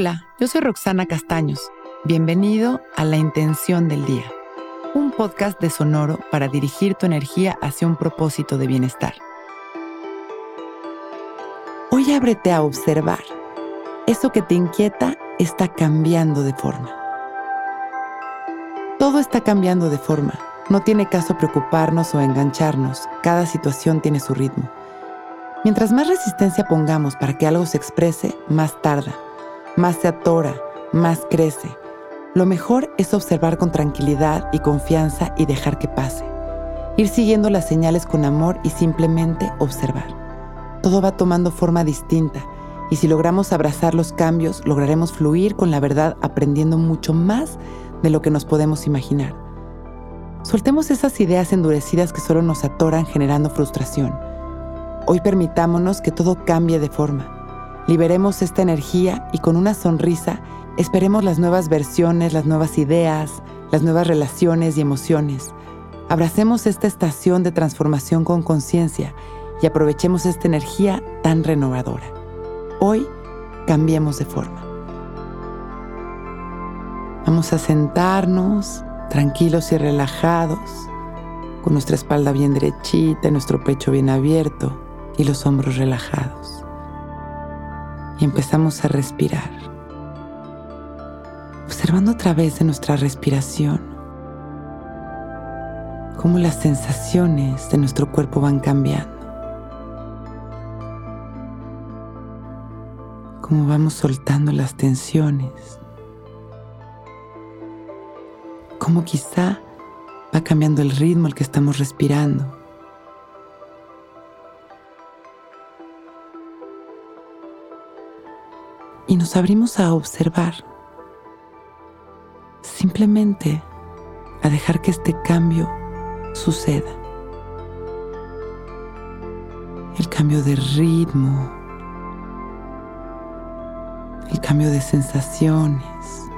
Hola, yo soy Roxana Castaños. Bienvenido a La Intención del Día, un podcast de Sonoro para dirigir tu energía hacia un propósito de bienestar. Hoy ábrete a observar. Eso que te inquieta está cambiando de forma. Todo está cambiando de forma. No tiene caso preocuparnos o engancharnos. Cada situación tiene su ritmo. Mientras más resistencia pongamos para que algo se exprese, más tarda, más se atora, más crece. Lo mejor es observar con tranquilidad y confianza y dejar que pase. Ir siguiendo las señales con amor y simplemente observar. Todo va tomando forma distinta y si logramos abrazar los cambios, lograremos fluir con la verdad aprendiendo mucho más de lo que nos podemos imaginar. Soltemos esas ideas endurecidas que solo nos atoran generando frustración Hoy permitámonos que todo cambie de forma. Liberemos esta energía y con una sonrisa esperemos las nuevas versiones, las nuevas ideas, las nuevas relaciones y emociones. Abracemos esta estación de transformación con conciencia y aprovechemos esta energía tan renovadora. Hoy cambiemos de forma. Vamos a sentarnos tranquilos y relajados, con nuestra espalda bien derechita nuestro pecho bien abierto y los hombros relajados. Y empezamos a respirar, observando a través de nuestra respiración cómo las sensaciones de nuestro cuerpo van cambiando. Cómo vamos soltando las tensiones. Cómo quizá va cambiando el ritmo al que estamos respirando. Y nos abrimos a observar, simplemente a dejar que este cambio suceda. El cambio de ritmo, el cambio de sensaciones,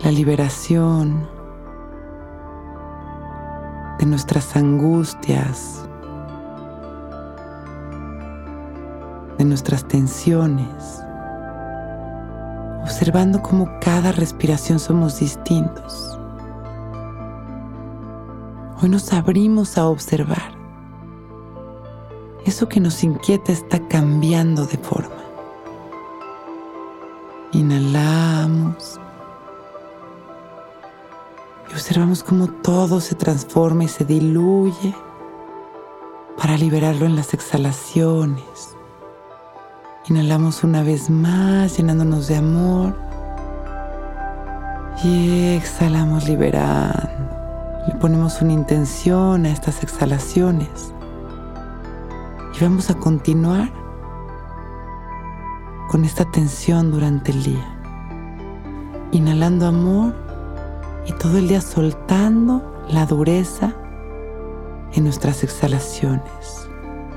la liberación de nuestras angustias, de nuestras tensiones, observando cómo cada respiración somos distintos. Hoy nos abrimos a observar. Eso que nos inquieta está cambiando de forma. Inhalamos y observamos cómo todo se transforma y se diluye para liberarlo en las exhalaciones. Inhalamos una vez más llenándonos de amor. Y exhalamos liberando. Le ponemos una intención a estas exhalaciones. Y vamos a continuar con esta tensión durante el día. Inhalando amor y todo el día soltando la dureza en nuestras exhalaciones,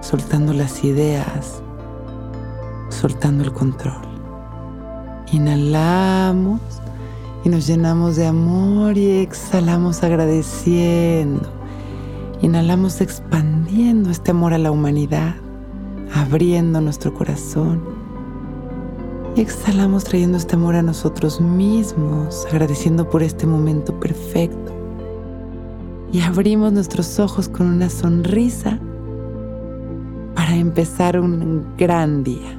soltando las ideas, soltando el control. Inhalamos y nos llenamos de amor y exhalamos agradeciendo. Inhalamos expandiendo este amor a la humanidad, abriendo nuestro corazón. Y exhalamos trayendo este amor a nosotros mismos, agradeciendo por este momento perfecto. Y abrimos nuestros ojos con una sonrisa para empezar un gran día.